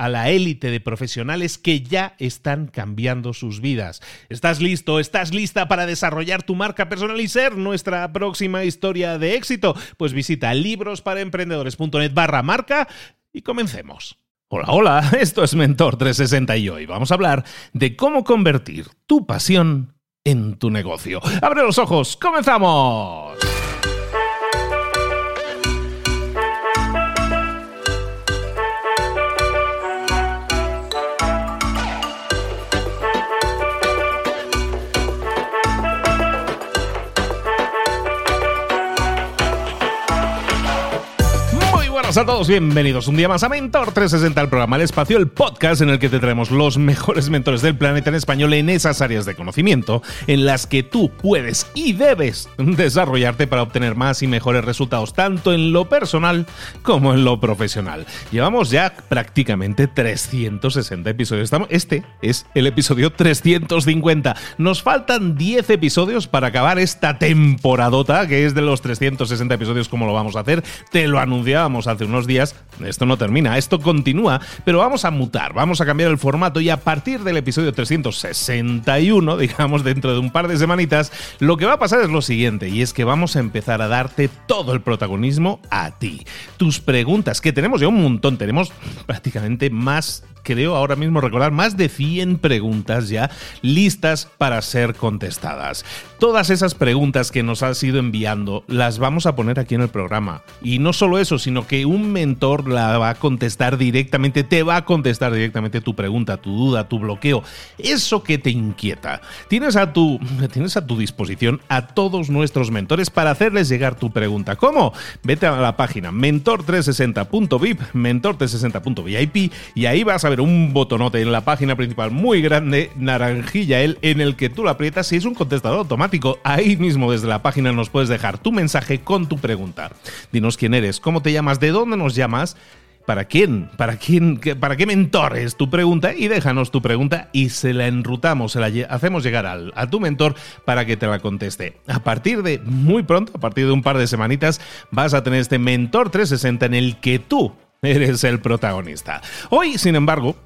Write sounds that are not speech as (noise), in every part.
a la élite de profesionales que ya están cambiando sus vidas. ¿Estás listo? ¿Estás lista para desarrollar tu marca personal y ser nuestra próxima historia de éxito? Pues visita librosparaemprendedores.net barra marca y comencemos. Hola, hola, (laughs) esto es Mentor 360 y hoy vamos a hablar de cómo convertir tu pasión en tu negocio. ¡Abre los ojos! ¡Comenzamos! A todos, bienvenidos un día más a Mentor 360, el programa El Espacio, el podcast en el que te traemos los mejores mentores del planeta en español en esas áreas de conocimiento en las que tú puedes y debes desarrollarte para obtener más y mejores resultados, tanto en lo personal como en lo profesional. Llevamos ya prácticamente 360 episodios. Este es el episodio 350. Nos faltan 10 episodios para acabar esta temporadota, que es de los 360 episodios como lo vamos a hacer. Te lo anunciábamos hace unos días, esto no termina, esto continúa, pero vamos a mutar, vamos a cambiar el formato y a partir del episodio 361, (laughs) digamos dentro de un par de semanitas, lo que va a pasar es lo siguiente, y es que vamos a empezar a darte todo el protagonismo a ti. Tus preguntas, que tenemos ya un montón, tenemos prácticamente más creo ahora mismo recordar más de 100 preguntas ya listas para ser contestadas. Todas esas preguntas que nos has ido enviando las vamos a poner aquí en el programa. Y no solo eso, sino que un mentor la va a contestar directamente, te va a contestar directamente tu pregunta, tu duda, tu bloqueo, eso que te inquieta. Tienes a tu, (laughs) tienes a tu disposición a todos nuestros mentores para hacerles llegar tu pregunta. ¿Cómo? Vete a la página mentor360.vip, mentor360.vip y ahí vas a ver un botonote en la página principal muy grande, naranjilla él, en el que tú lo aprietas y es un contestador automático. Ahí mismo desde la página nos puedes dejar tu mensaje con tu pregunta. Dinos quién eres, cómo te llamas, de dónde nos llamas. ¿Para quién? ¿Para quién? ¿Para qué mentor es tu pregunta? Y déjanos tu pregunta y se la enrutamos, se la hacemos llegar al, a tu mentor para que te la conteste. A partir de muy pronto, a partir de un par de semanitas, vas a tener este mentor 360 en el que tú eres el protagonista. Hoy, sin embargo,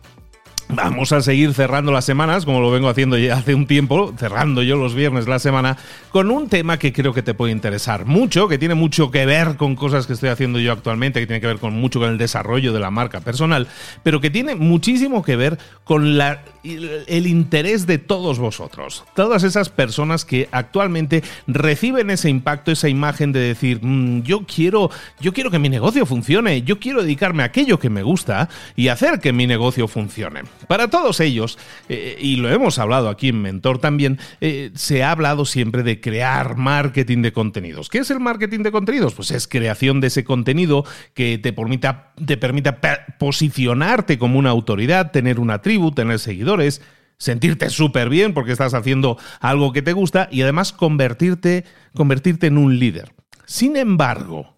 Vamos a seguir cerrando las semanas, como lo vengo haciendo ya hace un tiempo, cerrando yo los viernes la semana, con un tema que creo que te puede interesar mucho, que tiene mucho que ver con cosas que estoy haciendo yo actualmente, que tiene que ver con mucho con el desarrollo de la marca personal, pero que tiene muchísimo que ver con el interés de todos vosotros, todas esas personas que actualmente reciben ese impacto, esa imagen de decir, mm, yo quiero, yo quiero que mi negocio funcione, yo quiero dedicarme a aquello que me gusta y hacer que mi negocio funcione. Para todos ellos, eh, y lo hemos hablado aquí en Mentor también, eh, se ha hablado siempre de crear marketing de contenidos. ¿Qué es el marketing de contenidos? Pues es creación de ese contenido que te permita, te permita posicionarte como una autoridad, tener una tribu, tener seguidores sentirte súper bien porque estás haciendo algo que te gusta y además convertirte, convertirte en un líder. Sin embargo,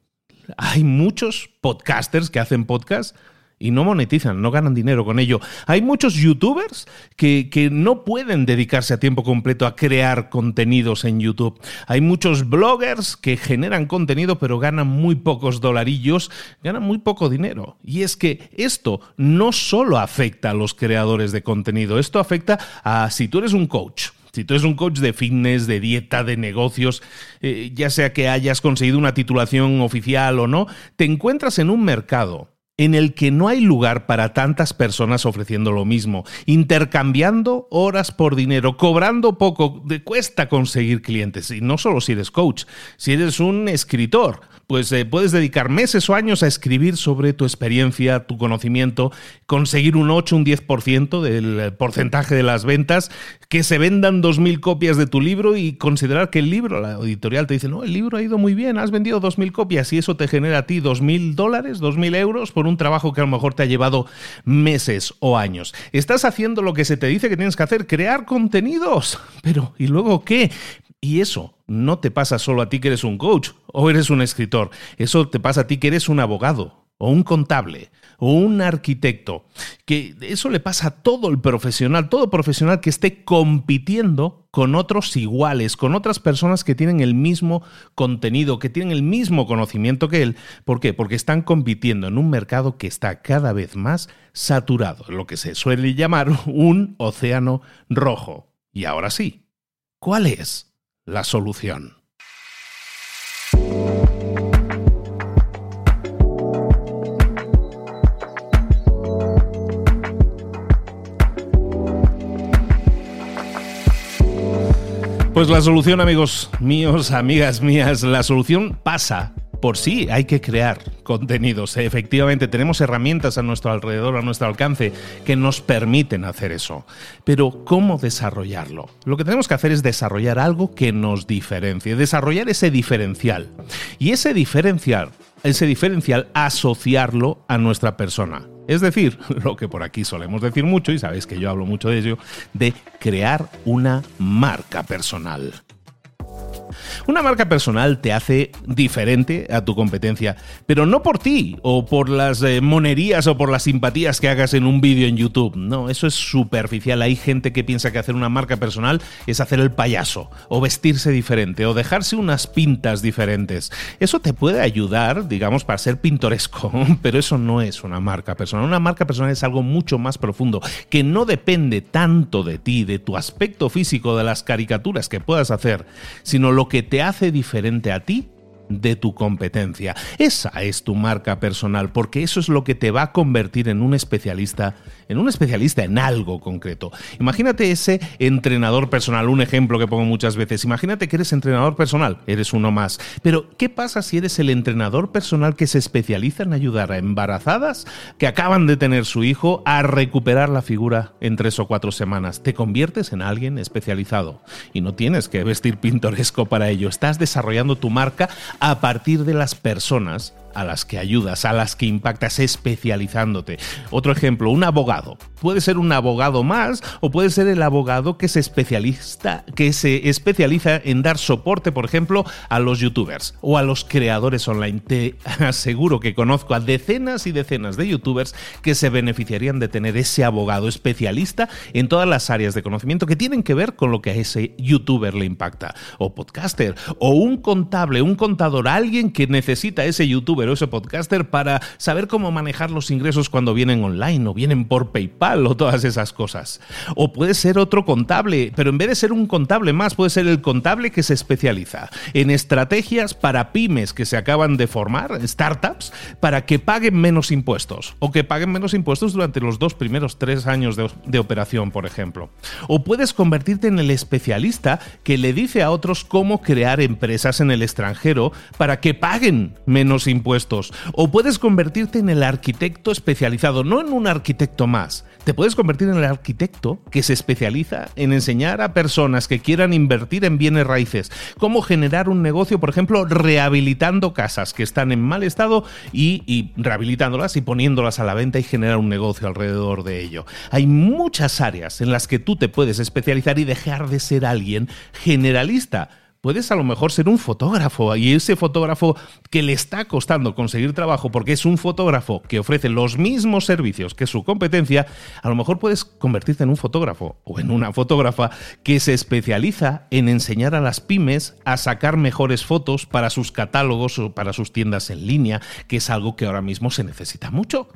hay muchos podcasters que hacen podcasts y no monetizan, no ganan dinero con ello. Hay muchos youtubers que, que, no pueden dedicarse a tiempo completo a crear contenidos en YouTube. Hay muchos bloggers que generan contenido pero ganan muy pocos dolarillos, ganan muy poco dinero. Y es que esto no solo afecta a los creadores de contenido, esto afecta a si tú eres un coach, si tú eres un coach de fitness, de dieta, de negocios, eh, ya sea que hayas conseguido una titulación oficial o no, te encuentras en un mercado en el que no hay lugar para tantas personas ofreciendo lo mismo, intercambiando horas por dinero, cobrando poco, cuesta conseguir clientes. Y no solo si eres coach, si eres un escritor, pues eh, puedes dedicar meses o años a escribir sobre tu experiencia, tu conocimiento, conseguir un 8, un 10% del porcentaje de las ventas, que se vendan 2.000 copias de tu libro y considerar que el libro, la editorial te dice, no, el libro ha ido muy bien, has vendido 2.000 copias y eso te genera a ti 2.000 dólares, 2.000 euros por un trabajo que a lo mejor te ha llevado meses o años. Estás haciendo lo que se te dice que tienes que hacer, crear contenidos. (laughs) Pero, ¿y luego qué? Y eso no te pasa solo a ti que eres un coach o eres un escritor, eso te pasa a ti que eres un abogado o un contable o un arquitecto, que eso le pasa a todo el profesional, todo profesional que esté compitiendo con otros iguales, con otras personas que tienen el mismo contenido, que tienen el mismo conocimiento que él. ¿Por qué? Porque están compitiendo en un mercado que está cada vez más saturado, lo que se suele llamar (laughs) un océano rojo. Y ahora sí, ¿cuál es la solución? Pues la solución, amigos míos, amigas mías, la solución pasa por sí, hay que crear contenidos. Efectivamente, tenemos herramientas a nuestro alrededor, a nuestro alcance, que nos permiten hacer eso. Pero, ¿cómo desarrollarlo? Lo que tenemos que hacer es desarrollar algo que nos diferencie, desarrollar ese diferencial. Y ese diferencial, ese diferencial, asociarlo a nuestra persona. Es decir, (laughs) lo que por aquí solemos decir mucho, y sabéis que yo hablo mucho de ello, de crear una marca personal. Una marca personal te hace diferente a tu competencia, pero no por ti o por las eh, monerías o por las simpatías que hagas en un vídeo en YouTube. No, eso es superficial. Hay gente que piensa que hacer una marca personal es hacer el payaso o vestirse diferente o dejarse unas pintas diferentes. Eso te puede ayudar, digamos, para ser pintoresco, (laughs) pero eso no es una marca personal. Una marca personal es algo mucho más profundo, que no depende tanto de ti, de tu aspecto físico, de las caricaturas que puedas hacer, sino lo que te hace diferente a ti de tu competencia. Esa es tu marca personal, porque eso es lo que te va a convertir en un especialista, en un especialista en algo concreto. Imagínate ese entrenador personal, un ejemplo que pongo muchas veces. Imagínate que eres entrenador personal, eres uno más. Pero, ¿qué pasa si eres el entrenador personal que se especializa en ayudar a embarazadas que acaban de tener su hijo a recuperar la figura en tres o cuatro semanas? Te conviertes en alguien especializado y no tienes que vestir pintoresco para ello. Estás desarrollando tu marca a partir de las personas a las que ayudas, a las que impactas, especializándote. Otro ejemplo, un abogado. Puede ser un abogado más o puede ser el abogado que se especializa, que se especializa en dar soporte, por ejemplo, a los youtubers o a los creadores online. Te aseguro que conozco a decenas y decenas de youtubers que se beneficiarían de tener ese abogado especialista en todas las áreas de conocimiento que tienen que ver con lo que a ese youtuber le impacta. O podcaster, o un contable, un contador, alguien que necesita ese youtuber ese podcaster para saber cómo manejar los ingresos cuando vienen online o vienen por PayPal o todas esas cosas. O puede ser otro contable, pero en vez de ser un contable más, puede ser el contable que se especializa en estrategias para pymes que se acaban de formar, startups, para que paguen menos impuestos o que paguen menos impuestos durante los dos primeros tres años de, de operación, por ejemplo. O puedes convertirte en el especialista que le dice a otros cómo crear empresas en el extranjero para que paguen menos impuestos O puedes convertirte en el arquitecto especializado, no en un arquitecto más. Te puedes convertir en el arquitecto que se especializa en enseñar a personas que quieran invertir en bienes raíces cómo generar un negocio, por ejemplo, rehabilitando casas que están en mal estado y rehabilitándolas y poniéndolas a la venta y generar un negocio alrededor de ello. Hay muchas áreas en las que tú te puedes especializar y dejar de ser alguien generalista puedes a lo mejor ser un fotógrafo y ese fotógrafo que le está costando conseguir trabajo porque es un fotógrafo que ofrece los mismos servicios que su competencia, a lo mejor puedes convertirte en un fotógrafo o en una fotógrafa que se especializa en enseñar a las pymes a sacar mejores fotos para sus catálogos o para sus tiendas en línea, que es algo que ahora mismo se necesita mucho.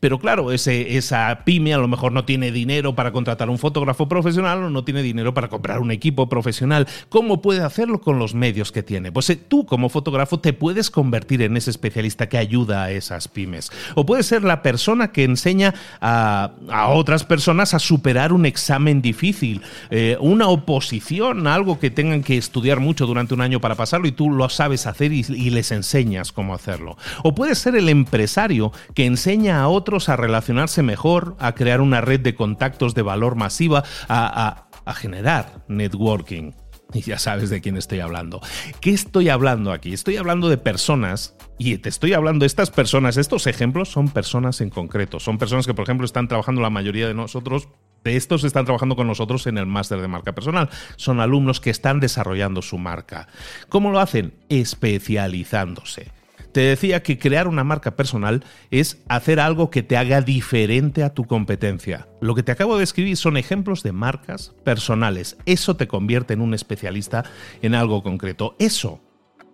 Pero claro, ese, esa pyme a lo mejor no tiene dinero para contratar un fotógrafo profesional o no tiene dinero para comprar un equipo profesional. ¿Cómo puede hacerlo? Con los medios que tiene. Pues eh, tú como fotógrafo te puedes convertir en ese especialista que ayuda a esas pymes. O puedes ser la persona que enseña a, otras personas a superar un examen difícil, eh, una oposición, algo que tengan que estudiar mucho durante un año para pasarlo y tú lo sabes hacer y, les enseñas cómo hacerlo. O puedes ser el empresario que enseña a otros a relacionarse mejor, a crear una red de contactos de valor masiva, a generar networking. Y ya sabes de quién estoy hablando. ¿Qué estoy hablando aquí? Estoy hablando de personas y te estoy hablando, estas personas, estos ejemplos son personas en concreto. Son personas que, por ejemplo, están trabajando la mayoría de nosotros, de estos están trabajando con nosotros en el máster de marca personal. Son alumnos que están desarrollando su marca. ¿Cómo lo hacen? Especializándose. Te decía que crear una marca personal es hacer algo que te haga diferente a tu competencia. Lo que te acabo de escribir son ejemplos de marcas personales. Eso te convierte en un especialista en algo concreto. Eso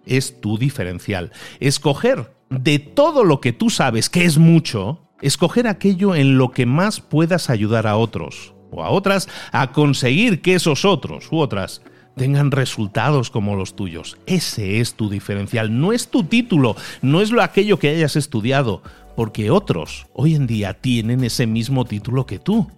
es tu diferencial. Escoger de todo lo que tú sabes, que es mucho, escoger aquello en lo que más puedas ayudar a otros o a otras a conseguir que esos otros u otras tengan resultados como los tuyos. Ese es tu diferencial, no es tu título, no es lo aquello que hayas estudiado, porque otros hoy en día tienen ese mismo título que tú.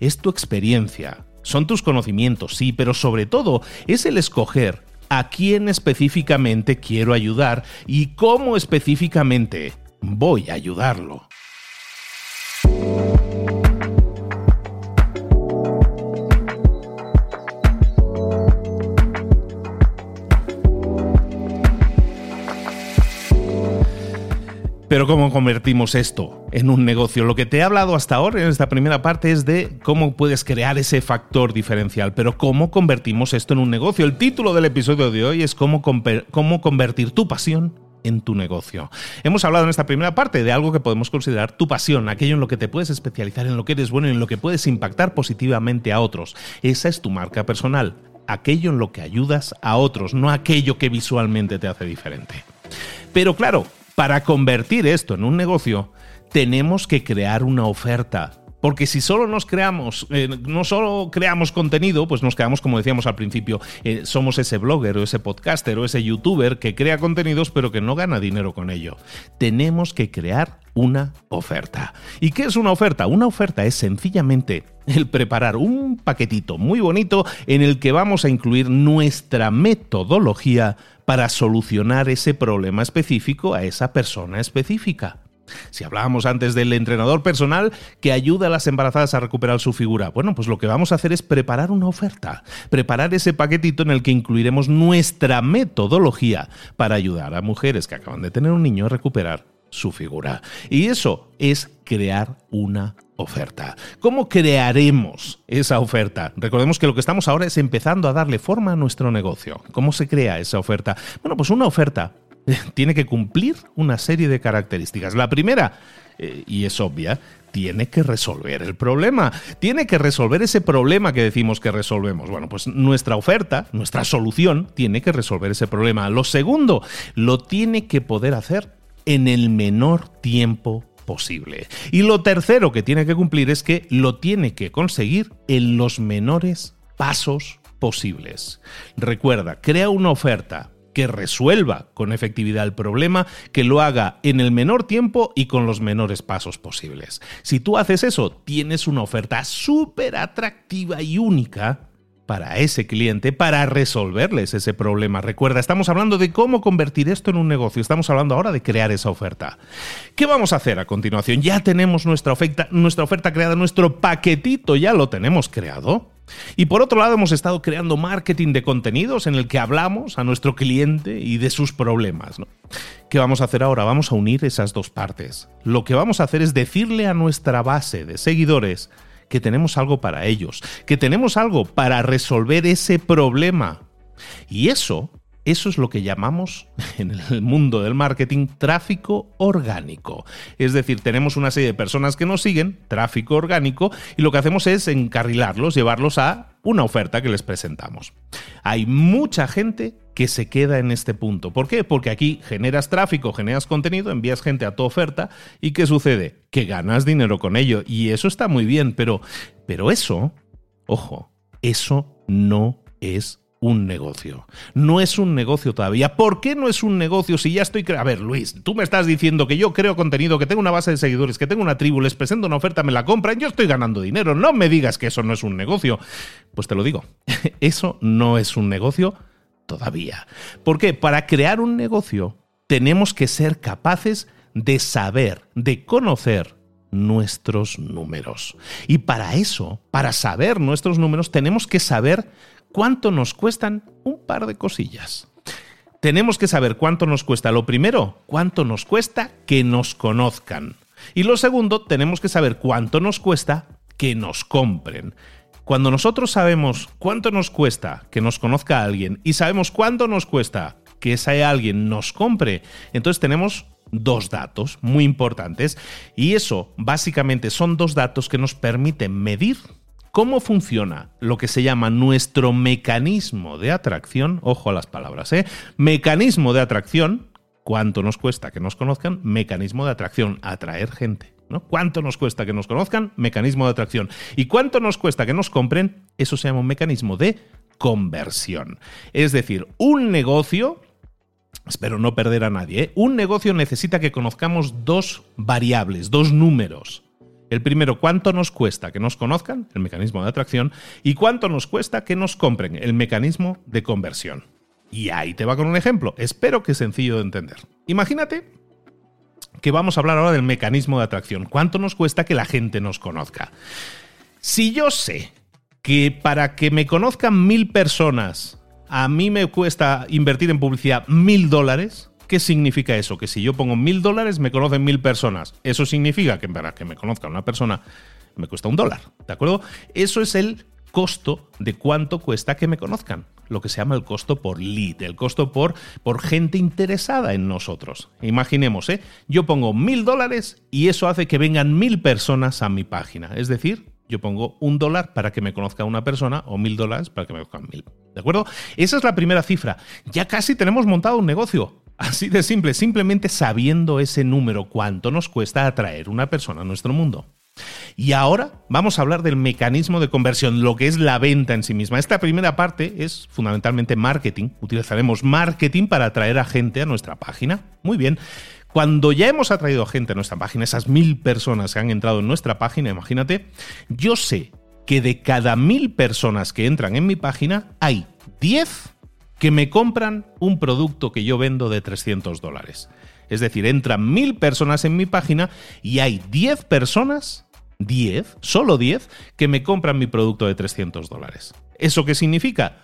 Es tu experiencia, son tus conocimientos, sí, pero sobre todo es el escoger a quién específicamente quiero ayudar y cómo específicamente voy a ayudarlo. Pero ¿cómo convertimos esto en un negocio? Lo que te he hablado hasta ahora en esta primera parte es de cómo puedes crear ese factor diferencial, pero ¿cómo convertimos esto en un negocio? El título del episodio de hoy es cómo, cómo convertir tu pasión en tu negocio. Hemos hablado en esta primera parte de algo que podemos considerar tu pasión, aquello en lo que te puedes especializar, en lo que eres bueno y en lo que puedes impactar positivamente a otros. Esa es tu marca personal, aquello en lo que ayudas a otros, no aquello que visualmente te hace diferente. Pero claro, para convertir esto en un negocio, tenemos que crear una oferta. Porque si solo nos creamos, eh, no solo creamos contenido, pues nos quedamos, como decíamos al principio, eh, somos ese blogger o ese podcaster o ese youtuber que crea contenidos pero que no gana dinero con ello. Tenemos que crear una oferta. ¿Y qué es una oferta? Una oferta es sencillamente el preparar un paquetito muy bonito en el que vamos a incluir nuestra metodología para solucionar ese problema específico a esa persona específica. Si hablábamos antes del entrenador personal que ayuda a las embarazadas a recuperar su figura, bueno, pues lo que vamos a hacer es preparar una oferta, preparar ese paquetito en el que incluiremos nuestra metodología para ayudar a mujeres que acaban de tener un niño a recuperar su figura. Y eso es crear una oferta. ¿Cómo crearemos esa oferta? Recordemos que lo que estamos ahora es empezando a darle forma a nuestro negocio. ¿Cómo se crea esa oferta? Bueno, pues una oferta (laughs) tiene que cumplir una serie de características. La primera, eh, y es obvia, tiene que resolver el problema. Tiene que resolver ese problema que decimos que resolvemos. Bueno, pues nuestra oferta, nuestra solución, tiene que resolver ese problema. Lo segundo, lo tiene que poder hacer en el menor tiempo posible. Y lo tercero que tiene que cumplir es que lo tiene que conseguir en los menores pasos posibles. Recuerda, crea una oferta que resuelva con efectividad el problema, que lo haga en el menor tiempo y con los menores pasos posibles. Si tú haces eso, tienes una oferta súper atractiva y única para ese cliente, para resolverles ese problema. Recuerda, estamos hablando de cómo convertir esto en un negocio, estamos hablando ahora de crear esa oferta. ¿Qué vamos a hacer a continuación? Ya tenemos nuestra oferta, nuestra oferta creada, nuestro paquetito ya lo tenemos creado. Y por otro lado hemos estado creando marketing de contenidos en el que hablamos a nuestro cliente y de sus problemas. ¿Qué vamos a hacer ahora? Vamos a unir esas dos partes. Lo que vamos a hacer es decirle a nuestra base de seguidores, que tenemos algo para ellos, que tenemos algo para resolver ese problema. Y eso, eso es lo que llamamos (laughs) en el mundo del marketing tráfico orgánico. Es decir, tenemos una serie de personas que nos siguen, tráfico orgánico, y lo que hacemos es encarrilarlos, llevarlos a una oferta que les presentamos. Hay mucha gente que se queda en este punto. ¿Por qué? Porque aquí generas tráfico, generas contenido, envías gente a tu oferta y ¿qué sucede? Que ganas dinero con ello y eso está muy bien, pero, pero eso, ojo, eso no es un negocio. No es un negocio todavía. ¿Por qué no es un negocio si ya estoy... A ver, Luis, tú me estás diciendo que yo creo contenido, que tengo una base de seguidores, que tengo una tribu, les presento una oferta, me la compran, yo estoy ganando dinero. No me digas que eso no es un negocio. Pues te lo digo, (laughs) eso no es un negocio todavía. ¿Por qué? Para crear un negocio tenemos que ser capaces de saber, de conocer nuestros números. Y para eso, para saber nuestros números, tenemos que saber cuánto nos cuestan un par de cosillas. Tenemos que saber cuánto nos cuesta. Lo primero, cuánto nos cuesta que nos conozcan. Y lo segundo, tenemos que saber cuánto nos cuesta que nos compren. Cuando nosotros sabemos cuánto nos cuesta que nos conozca alguien y sabemos cuánto nos cuesta que ese alguien nos compre, entonces tenemos dos datos muy importantes y eso básicamente son dos datos que nos permiten medir cómo funciona lo que se llama nuestro mecanismo de atracción, ojo a las palabras, ¿eh? mecanismo de atracción, cuánto nos cuesta que nos conozcan, mecanismo de atracción, atraer gente. ¿Cuánto nos cuesta que nos conozcan? Mecanismo de atracción. ¿Y cuánto nos cuesta que nos compren? Eso se llama un mecanismo de conversión. Es decir, un negocio, espero no perder a nadie, ¿eh? un negocio necesita que conozcamos dos variables, dos números. El primero, ¿cuánto nos cuesta que nos conozcan? El mecanismo de atracción. ¿Y cuánto nos cuesta que nos compren? El mecanismo de conversión. Y ahí te va con un ejemplo. Espero que sencillo de entender. Imagínate que vamos a hablar ahora del mecanismo de atracción. ¿Cuánto nos cuesta que la gente nos conozca? Si yo sé que para que me conozcan mil personas, a mí me cuesta invertir en publicidad mil dólares, ¿Qué significa eso? Que si yo pongo mil dólares, me conocen mil personas. Eso significa que para que me conozca una persona, me cuesta un dólar. ¿De acuerdo? Eso es el costo de cuánto cuesta que me conozcan lo que se llama el costo por lead, el costo por, por gente interesada en nosotros. Imaginemos, ¿eh? yo pongo mil dólares y eso hace que vengan mil personas a mi página. Es decir, yo pongo un dólar para que me conozca una persona o mil dólares para que me conozcan mil. ¿De acuerdo? Esa es la primera cifra. Ya casi tenemos montado un negocio. Así de simple, simplemente sabiendo ese número, cuánto nos cuesta atraer una persona a nuestro mundo. Y ahora vamos a hablar del mecanismo de conversión, lo que es la venta en sí misma. Esta primera parte es fundamentalmente marketing. Utilizaremos marketing para atraer a gente a nuestra página. Muy bien. Cuando ya hemos atraído a gente a nuestra página, esas mil personas que han entrado en nuestra página, imagínate, yo sé que de cada mil personas que entran en mi página, hay 10 que me compran un producto que yo vendo de 300 dólares. Es decir, entran mil personas en mi página y hay 10 personas 10, solo 10, que me compran mi producto de 300 dólares. ¿Eso qué significa?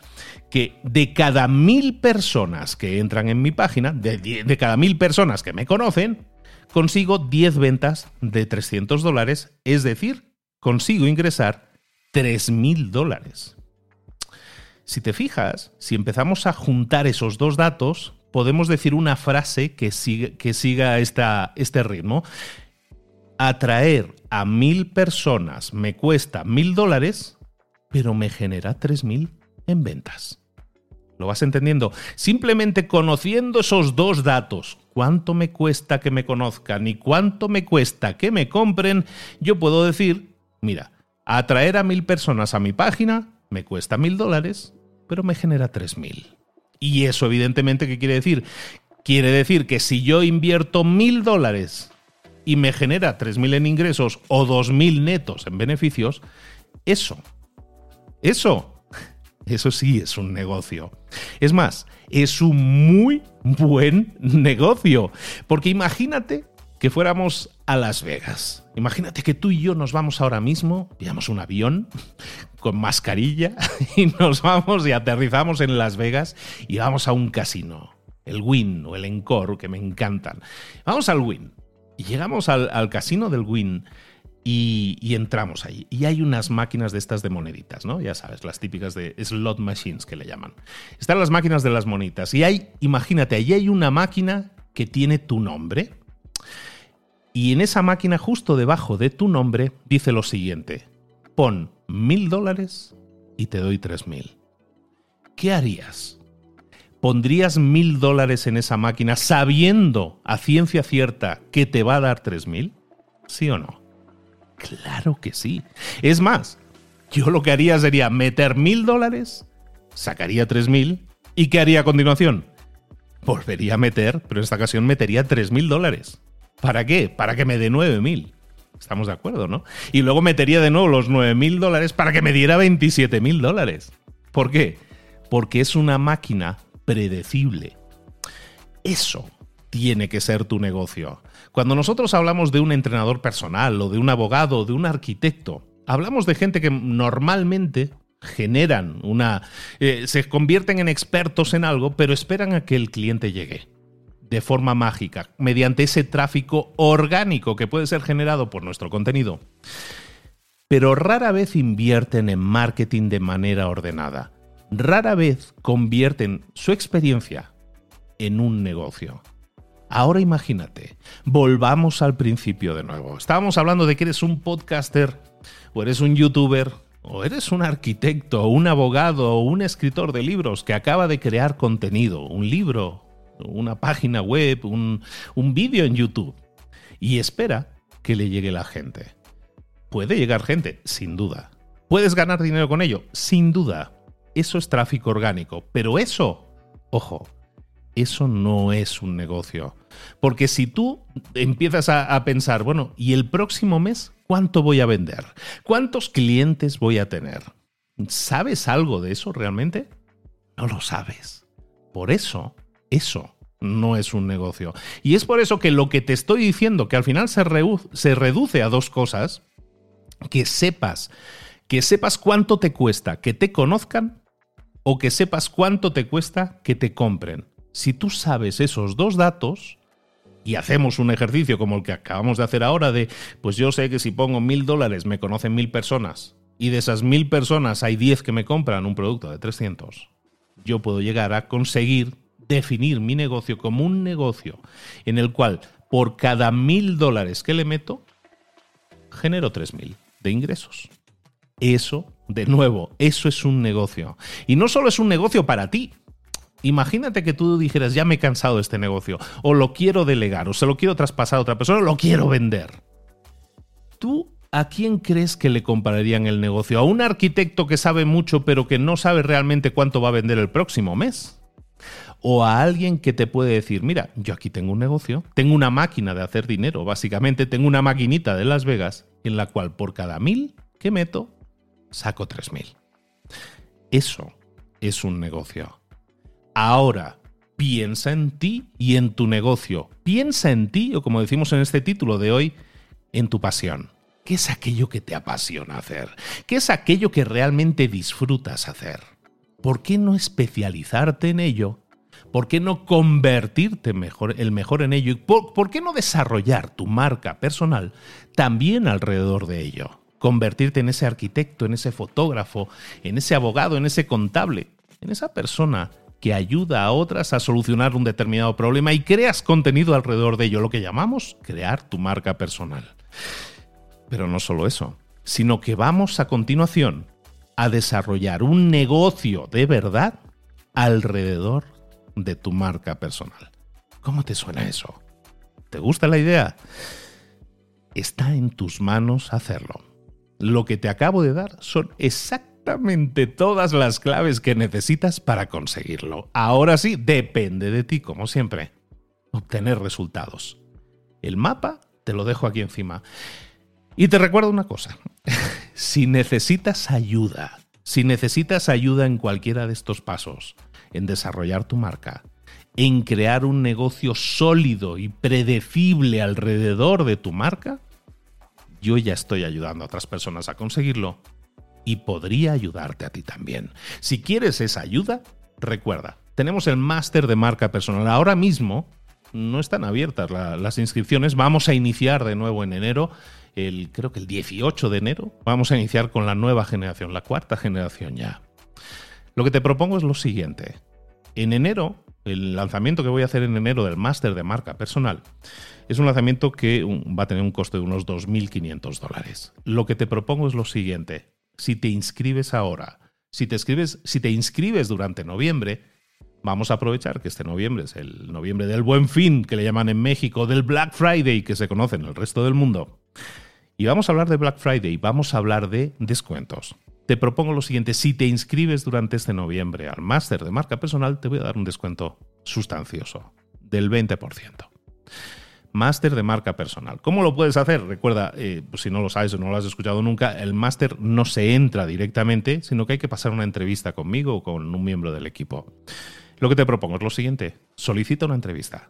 Que de cada mil personas que entran en mi página, de, cada mil personas que me conocen, consigo 10 ventas de 300 dólares, es decir, consigo ingresar 3.000 dólares. Si te fijas, si empezamos a juntar esos dos datos, podemos decir una frase que, que siga este ritmo atraer a mil personas me cuesta mil dólares, pero me genera tres mil en ventas. ¿Lo vas entendiendo? Simplemente conociendo esos dos datos, cuánto me cuesta que me conozcan y cuánto me cuesta que me compren, yo puedo decir, mira, atraer a mil personas a mi página me cuesta mil dólares, pero me genera tres mil. Y eso evidentemente, ¿qué quiere decir? Quiere decir que si yo invierto mil dólares y me genera 3.000 en ingresos o 2.000 netos en beneficios, eso, eso (laughs) Eso sí es un negocio. Es más, es un muy buen negocio. Porque imagínate que fuéramos a Las Vegas. Imagínate que tú y yo nos vamos ahora mismo, pillamos un avión con mascarilla (laughs) y nos vamos y aterrizamos en Las Vegas y vamos a un casino. El Win o el Encore, que me encantan. Vamos al Win. Y llegamos al, casino del Win y, entramos ahí. Y hay unas máquinas de estas de moneditas, ¿no? Ya sabes, las típicas de slot machines que le llaman. Están las máquinas de las monitas. Y hay, imagínate, allí hay una máquina que tiene tu nombre. Y en esa máquina, justo debajo de tu nombre, dice lo siguiente. Pon mil dólares y te doy tres mil. ¿Qué harías? ¿Pondrías mil dólares en esa máquina sabiendo a ciencia cierta que te va a dar tres mil? ¿Sí o no? Claro que sí. Es más, yo lo que haría sería meter mil dólares, sacaría tres mil, ¿y qué haría a continuación? Volvería a meter, pero en esta ocasión metería tres mil dólares. ¿Para qué? Para que me dé nueve mil. Estamos de acuerdo, ¿no? Y luego metería de nuevo los nueve mil dólares para que me diera 27 mil dólares. ¿Por qué? Porque es una máquina predecible. Eso tiene que ser tu negocio. Cuando nosotros hablamos de un entrenador personal o de un abogado o de un arquitecto, hablamos de gente que normalmente generan una... Eh, se convierten en expertos en algo, pero esperan a que el cliente llegue de forma mágica, mediante ese tráfico orgánico que puede ser generado por nuestro contenido. Pero rara vez invierten en marketing de manera ordenada. Rara vez convierten su experiencia en un negocio. Ahora imagínate, volvamos al principio de nuevo. Estábamos hablando de que eres un podcaster, o eres un youtuber, o eres un arquitecto, un abogado, o un escritor de libros que acaba de crear contenido, un libro, una página web, un, un vídeo en YouTube, y espera que le llegue la gente. Puede llegar gente, sin duda. ¿Puedes ganar dinero con ello? Sin duda. Eso es tráfico orgánico. Pero eso, ojo, eso no es un negocio. Porque si tú empiezas a, pensar, bueno, ¿y el próximo mes cuánto voy a vender? ¿Cuántos clientes voy a tener? ¿Sabes algo de eso realmente? No lo sabes. Por eso, eso no es un negocio. Y es por eso que lo que te estoy diciendo, que al final se, se reduce a dos cosas, que sepas, que sepas cuánto te cuesta que te conozcan o que sepas cuánto te cuesta que te compren. Si tú sabes esos dos datos y hacemos un ejercicio como el que acabamos de hacer ahora de, pues yo sé que si pongo mil dólares me conocen mil personas y de esas mil personas hay diez que me compran un producto de 300, yo puedo llegar a conseguir definir mi negocio como un negocio en el cual por cada mil dólares que le meto, genero tres mil de ingresos. Eso, de nuevo, eso es un negocio. Y no solo es un negocio para ti, Imagínate que tú dijeras, ya me he cansado de este negocio, o lo quiero delegar, o se lo quiero traspasar a otra persona, o lo quiero vender. ¿Tú a quién crees que le comprarían el negocio? ¿A un arquitecto que sabe mucho pero que no sabe realmente cuánto va a vender el próximo mes? ¿O a alguien que te puede decir, mira, yo aquí tengo un negocio, tengo una máquina de hacer dinero, básicamente tengo una maquinita de Las Vegas en la cual por cada mil que meto, saco tres mil? Eso es un negocio. Ahora, piensa en ti y en tu negocio. Piensa en ti, o como decimos en este título de hoy, en tu pasión. ¿Qué es aquello que te apasiona hacer? ¿Qué es aquello que realmente disfrutas hacer? ¿Por qué no especializarte en ello? ¿Por qué no convertirte el mejor en ello? ¿Por, ¿Por qué no desarrollar tu marca personal también alrededor de ello? Convertirte en ese arquitecto, en ese fotógrafo, en ese abogado, en ese contable, en esa persona que ayuda a otras a solucionar un determinado problema y creas contenido alrededor de ello, lo que llamamos crear tu marca personal. Pero no solo eso, sino que vamos a continuación a desarrollar un negocio de verdad alrededor de tu marca personal. ¿Cómo te suena eso? ¿Te gusta la idea? Está en tus manos hacerlo. Lo que te acabo de dar son exactamente todas las claves que necesitas para conseguirlo. Ahora sí, depende de ti, como siempre, obtener resultados. El mapa te lo dejo aquí encima. Y te recuerdo una cosa, (laughs) si necesitas ayuda Si necesitas ayuda en cualquiera de estos pasos, en desarrollar tu marca, en crear un negocio sólido y predecible alrededor de tu marca, yo ya estoy ayudando a otras personas a conseguirlo y podría ayudarte a ti también. Si quieres esa ayuda, recuerda, tenemos el máster de marca personal. Ahora mismo no están abiertas las inscripciones. Vamos a iniciar de nuevo en enero. El, creo que el 18 de enero vamos a iniciar con la nueva generación, la cuarta generación ya. Lo que te propongo es lo siguiente. En enero, el lanzamiento que voy a hacer en enero del máster de marca personal es un lanzamiento que va a tener un coste de unos 2.500 dólares. Lo que te propongo es lo siguiente. Si te inscribes ahora, si te, escribes, si te inscribes durante noviembre, vamos a aprovechar que este noviembre es el noviembre del buen fin, que le llaman en México, del Black Friday, que se conoce en el resto del mundo. Y vamos a hablar de Black Friday, vamos a hablar de descuentos te propongo lo siguiente, si te inscribes durante este noviembre al máster de marca personal, te voy a dar un descuento sustancioso del 20%. Máster de marca personal. ¿Cómo lo puedes hacer? Recuerda, eh, pues si no lo sabes o no lo has escuchado nunca, el máster no se entra directamente, sino que hay que pasar una entrevista conmigo o con un miembro del equipo. Lo que te propongo es lo siguiente, solicita una entrevista.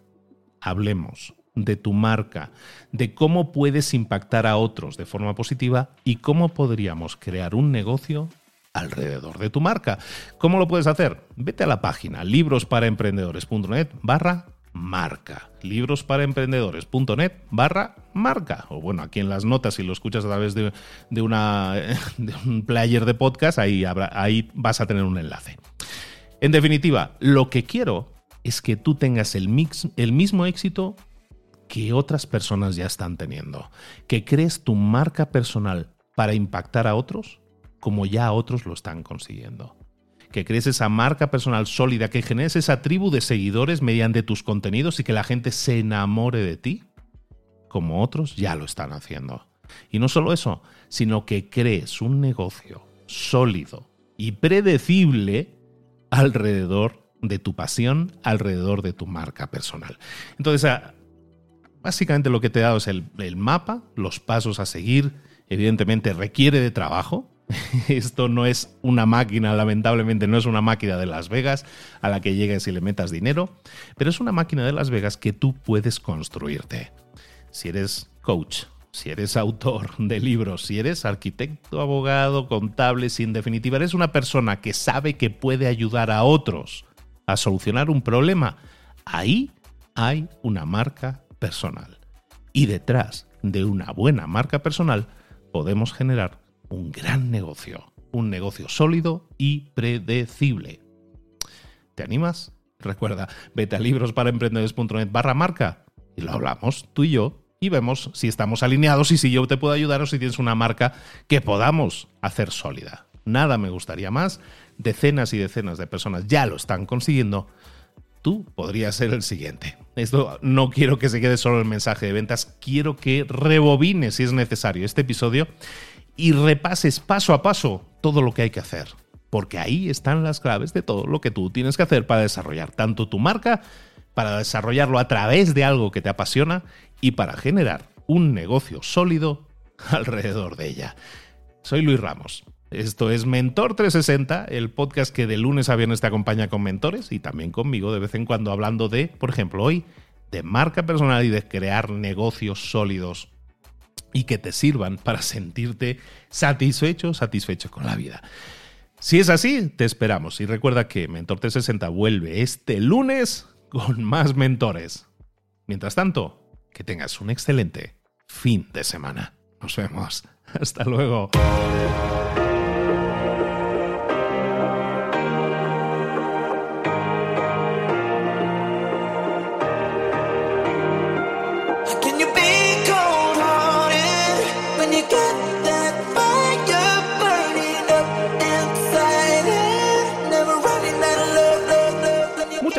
Hablemos, de tu marca, de cómo puedes impactar a otros de forma positiva y cómo podríamos crear un negocio alrededor de tu marca. ¿Cómo lo puedes hacer? Vete a la página librosparaemprendedores.net barra marca. Librosparaemprendedores.net barra marca. O bueno, aquí en las notas, si lo escuchas a través de, una, (laughs) de un player de podcast, ahí, ahí vas a tener un enlace. En definitiva, lo que quiero es que tú tengas el, mix, el mismo éxito que otras personas ya están teniendo. Que crees tu marca personal para impactar a otros como ya otros lo están consiguiendo. Que crees esa marca personal sólida, que generes esa tribu de seguidores mediante tus contenidos y que la gente se enamore de ti como otros ya lo están haciendo. Y no solo eso, sino que crees un negocio sólido y predecible alrededor de tu pasión, alrededor de tu marca personal. Entonces, Básicamente lo que te he dado es el, mapa, los pasos a seguir. Evidentemente requiere de trabajo. (laughs) Esto no es una máquina, lamentablemente no es una máquina de Las Vegas a la que llegues y le metas dinero, pero es una máquina de Las Vegas que tú puedes construirte. Si eres coach, si eres autor de libros, si eres arquitecto, abogado, contable, si en definitiva eres una persona que sabe que puede ayudar a otros a solucionar un problema, ahí hay una marca personal. Y detrás de una buena marca personal podemos generar un gran negocio, un negocio sólido y predecible. ¿Te animas? Recuerda, vete a librosparaemprendedores.net barra marca y lo hablamos tú y yo y vemos si estamos alineados y si yo te puedo ayudar o si tienes una marca que podamos hacer sólida. Nada me gustaría más. Decenas y decenas de personas ya lo están consiguiendo tú podrías ser el siguiente. Esto no quiero que se quede solo el mensaje de ventas, quiero que rebobines si es necesario este episodio y repases paso a paso todo lo que hay que hacer. Porque ahí están las claves de todo lo que tú tienes que hacer para desarrollar tanto tu marca, para desarrollarlo a través de algo que te apasiona y para generar un negocio sólido alrededor de ella. Soy Luis Ramos esto es Mentor 360, el podcast que de lunes a viernes te acompaña con mentores y también conmigo de vez en cuando hablando de, por ejemplo, hoy, de marca personal y de crear negocios sólidos y que te sirvan para sentirte satisfecho, satisfecho con la vida. Si es así, te esperamos y recuerda que Mentor 360 vuelve este lunes con más mentores. Mientras tanto, que tengas un excelente fin de semana. Nos vemos. Hasta luego.